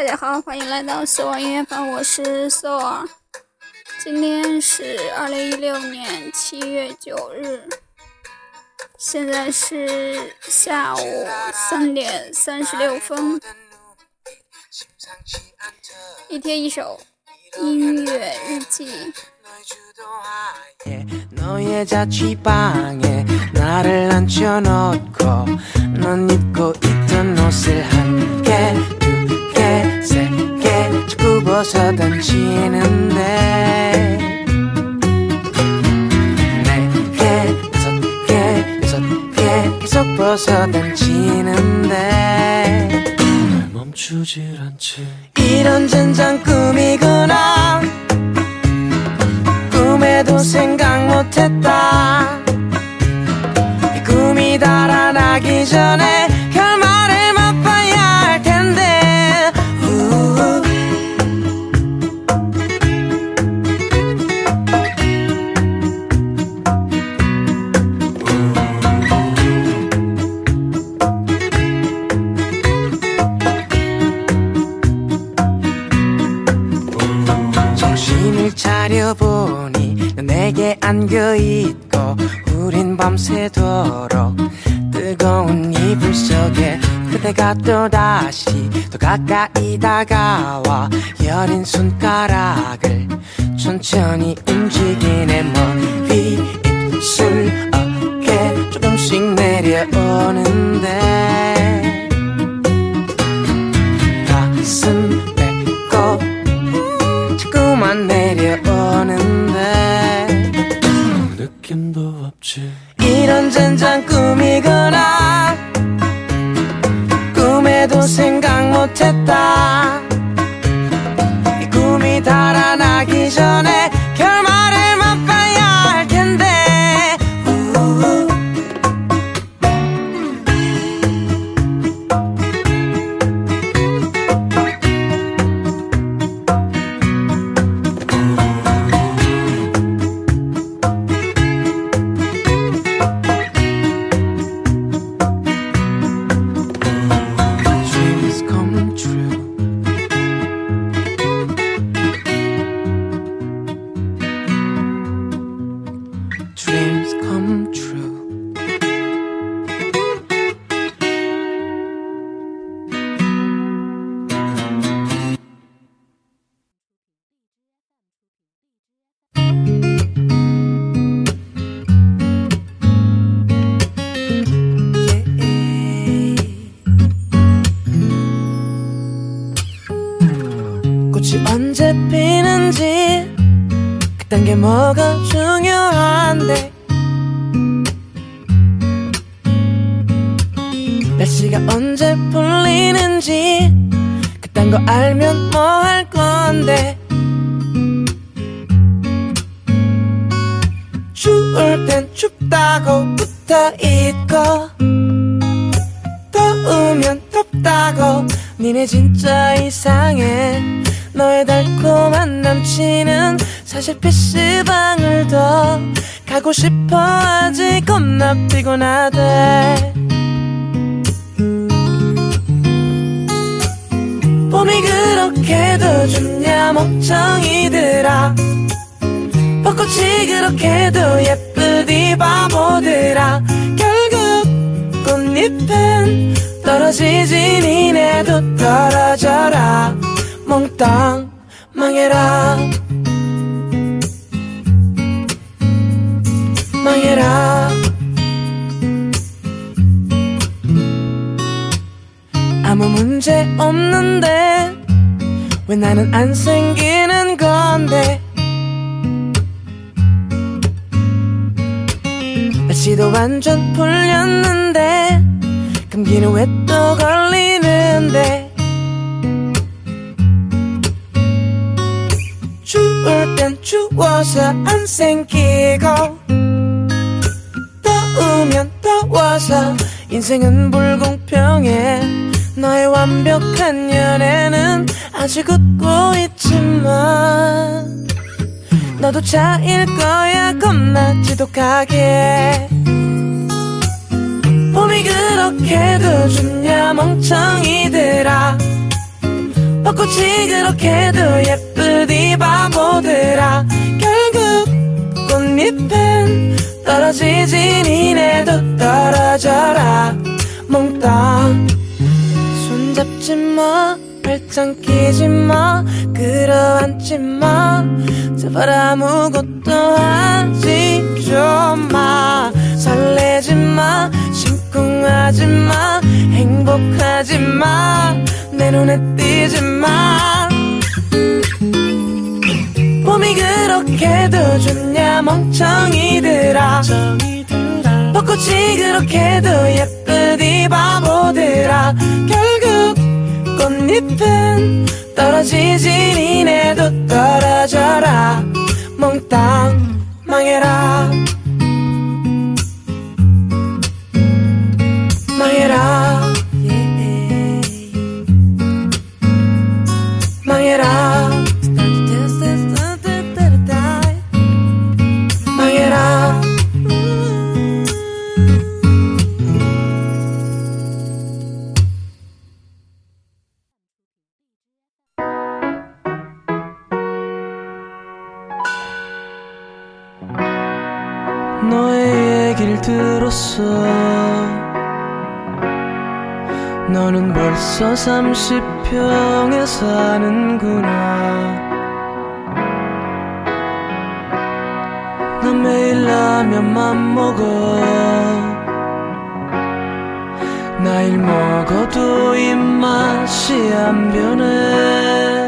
大家好，欢迎来到死亡音乐房，我是 So 儿。今天是二零一六年七月九日，现在是下午三点三十六分。一天一首音乐日记。 개 자꾸 벗어 던지는데 네 개, 다섯 개, 여섯 개 계속 벗어 던지는데 멈추질 않지. 이런 젠장 꿈이구나. 꿈에도 생각 못했다. 이 꿈이 달아나기 전에 안겨있고 우린 밤새도록 뜨거운 이불 속에 그대가 또다시 더 가까이 다가와 여린 손가락을 천천히 움직이네. 머리 입술 어깨 조금씩 내려오는데 가슴 빼고 자꾸만 내려오 없지. 이런 젠장 꿈이구나 꿈에도 생각 못했다 뭐가 중요한데? 날씨가 언제 풀리는지 그딴 거 알면 뭐 할 건데? 추울 땐 춥다고 붙어 있고 더우면 덥다고. 니네 진짜 이상해. 너의 달콤한 남친은 사실 PC방을 더 가고 싶어 하지 겁나 피곤하대. 봄이 그렇게도 좋냐 멍청이들아. 벚꽃이 그렇게도 예쁘디 바보들아. 결국 꽃잎은 떨어지지 니네도 떨어져라. 몽땅 망해라 아무 문제 없는데 왜 나는 안 생기는 건데? 날씨도 완전 풀렸는데 감기는 왜 또 걸리는데? 추울 땐 추워서 안 생기고 더우면 더워서 인생은 불공평해 너의 완벽한 연애는 아직 웃고 있지만 너도 차일 거야 겁나 지독하게. 봄이 그렇게도 좋냐 멍청이들아 벚꽃이 그렇게도 예쁘디 바보들아 결국 꽃잎은 떨어지지 니네도 떨어져라. 몽땅 손잡지 마. 발짱 끼지 마. 끌어안지 마. 제발 아무것도 하지 좀마. 설레지 마. 심쿵하지 마. 행복하지 마내 눈에 띄지 마. 봄이 그렇게도 좋냐 멍청이들아. 벚꽃이 그렇게도 예쁘디 바보들아 꽃잎은 떨어지지 니네도 떨어져라. 몽땅 망해라 너의 얘기를 들었어. 너는 벌써 30평에 사는구나. 난 매일 라면만 먹어. 나일 먹어도 입맛이 안 변해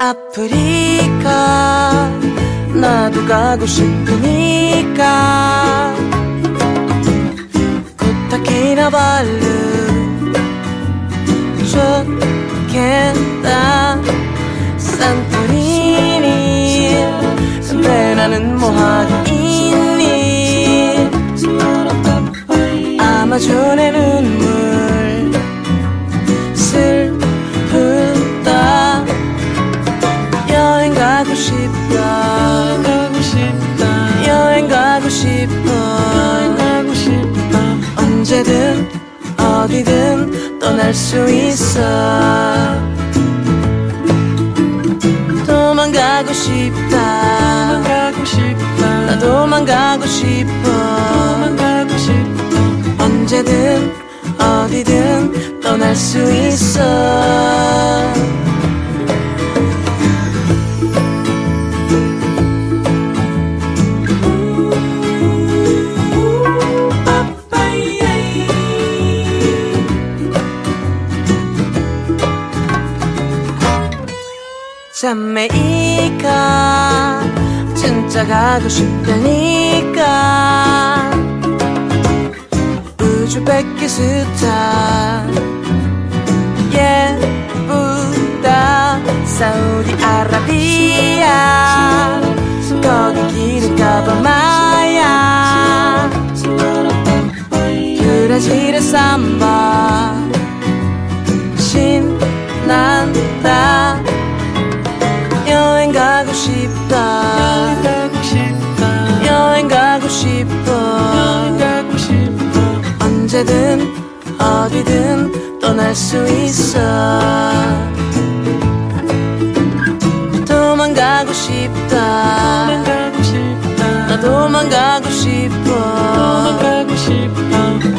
아프리카. 나도 가고 싶으니까. 코타키나발루 좋겠다. 산토리니. 근데 나는 뭐하고 있니? 아마존의 눈물 떠날 수 있어. 도망가고 싶다. 도망가고 싶다 나 도망가고 싶어. 도망가고 싶어. 언제든 어디든 떠날 수 있어 잠메이카 진짜 가고 싶다니까? 우즈베키스탄 예쁘다. 사우디아라비아. 거기 길은 가봐마야? 브라질의 삼바. 신난다 싶다. 여행 가고 싶어. 언제든 어디든 떠날 수 있어. 도망가고 싶다. 나 도망가고 싶어.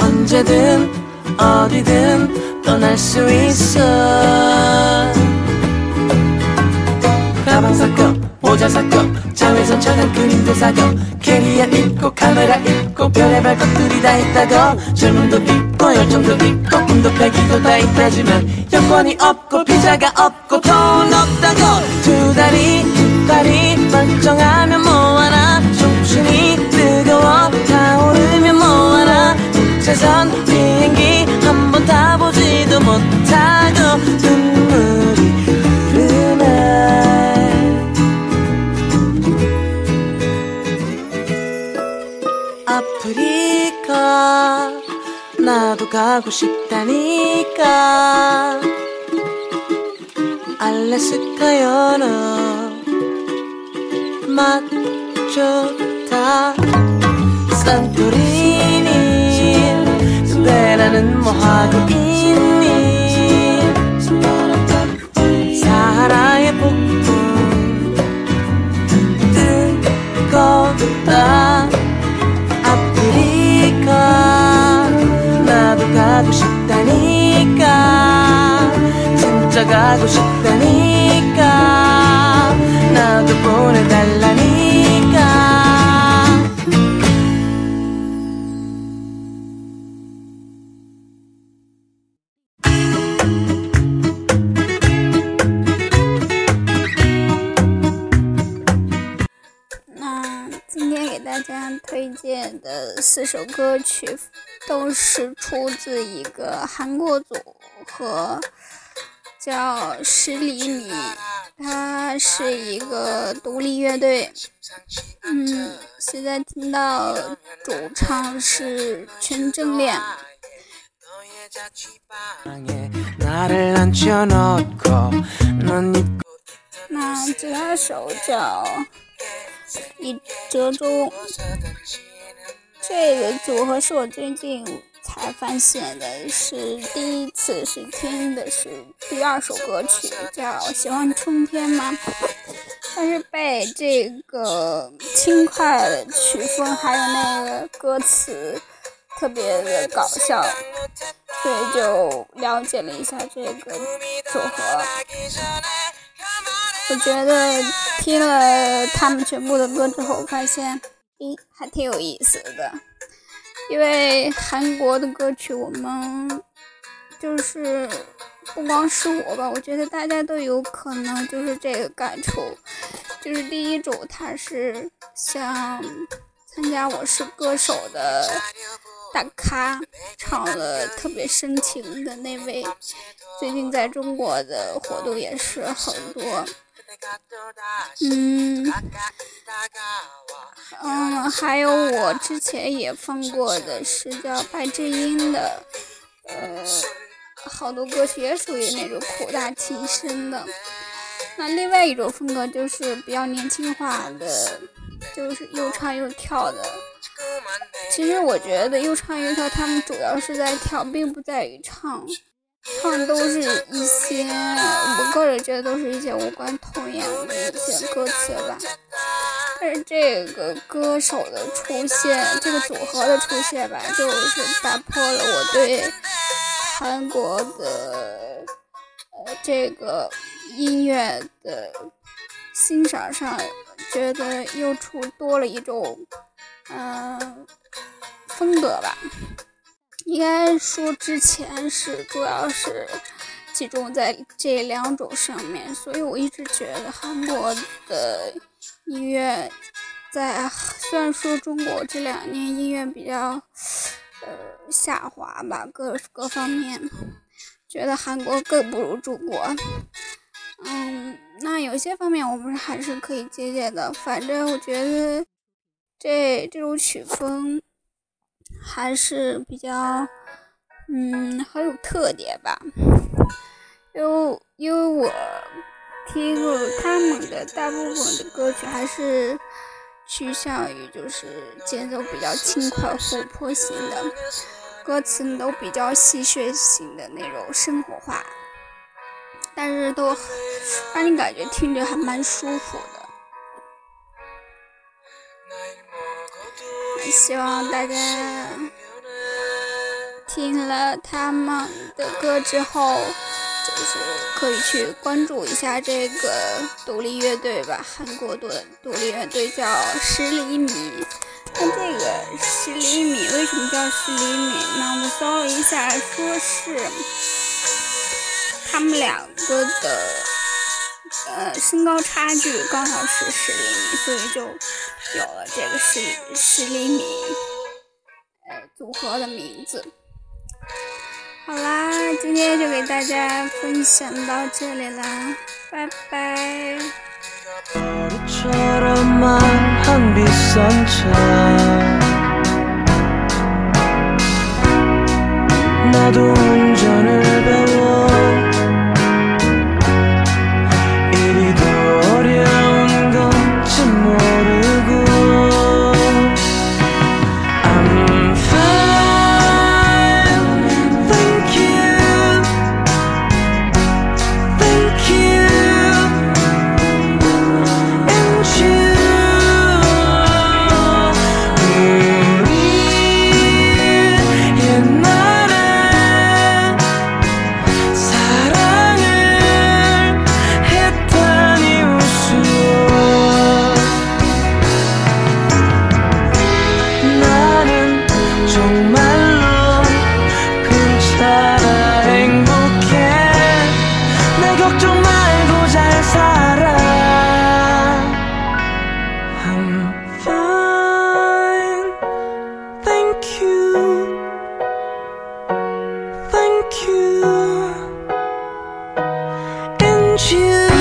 언제든 어디든 떠날 수 있어 모자 사고 자외선 차단 그림도 사고 캐리어 입고 카메라 입고 별의별 것들이 다 있다고. 젊음도 있고 열정도 있고 꿈도 패기도 다 있다지만 여권이 없고 비자가 없고 돈 없다고. 두 다리 두 다리 멀쩡하면 가고 싶다니까. 알래스카 연어 맛좋 荐的四首歌曲，都是出自一个韩国组合，叫十厘米，它是一个独立乐队。嗯，现在听到主唱是全正恋。那第二首叫。李哲中，这个组合是我最近才发现的，是第一次是听的是第二首歌曲，叫《喜欢春天吗》，但是被这个轻快的曲风还有那个歌词特别的搞笑，所以就了解了一下这个组合。我觉得听了他们全部的歌之后，发现，咦，还挺有意思的。因为韩国的歌曲，我们就是不光是我吧，我觉得大家都有可能就是这个感触。就是第一种，他是像参加《我是歌手》的大咖，唱了特别深情的那位，最近在中国的活动也是很多。嗯，嗯，还有我之前也放过的是叫白智英的，呃，好多歌曲也属于那种苦大情深的。那另外一种风格就是比较年轻化的，就是又唱又跳的。其实我觉得又唱又跳，他们主要是在跳，并不在于唱。唱都是一些，我个人觉得都是一些无关痛痒的一些歌词吧。但是这个歌手的出现，这个组合的出现吧，就是打破了我对韩国的呃这个音乐的欣赏上，觉得又出多了一种嗯风格吧。应该说，之前是主要是集中在这两种上面，所以我一直觉得韩国的音乐在虽然说中国这两年音乐比较呃下滑吧，各各方面觉得韩国更不如中国。嗯，那有些方面我们还是可以借鉴的，反正我觉得这这种曲风。还是比较，嗯，很有特点吧。因为因为我听过他们的大部分的歌曲，还是趋向于就是节奏比较轻快、活泼型的，歌词都比较戏谑型的那种生活化，但是都让你感觉听着还蛮舒服的。希望大家听了他们的歌之后，就是可以去关注一下这个独立乐队吧。韩国的独立乐队叫十厘米。那这个十厘米为什么叫十厘米呢？我搜了一下，说是他们两个的呃身高差距刚好是十厘米，所以就。有了这个十十厘米，呃，组合的名字。好啦，今天就给大家分享到这里啦，拜拜。you.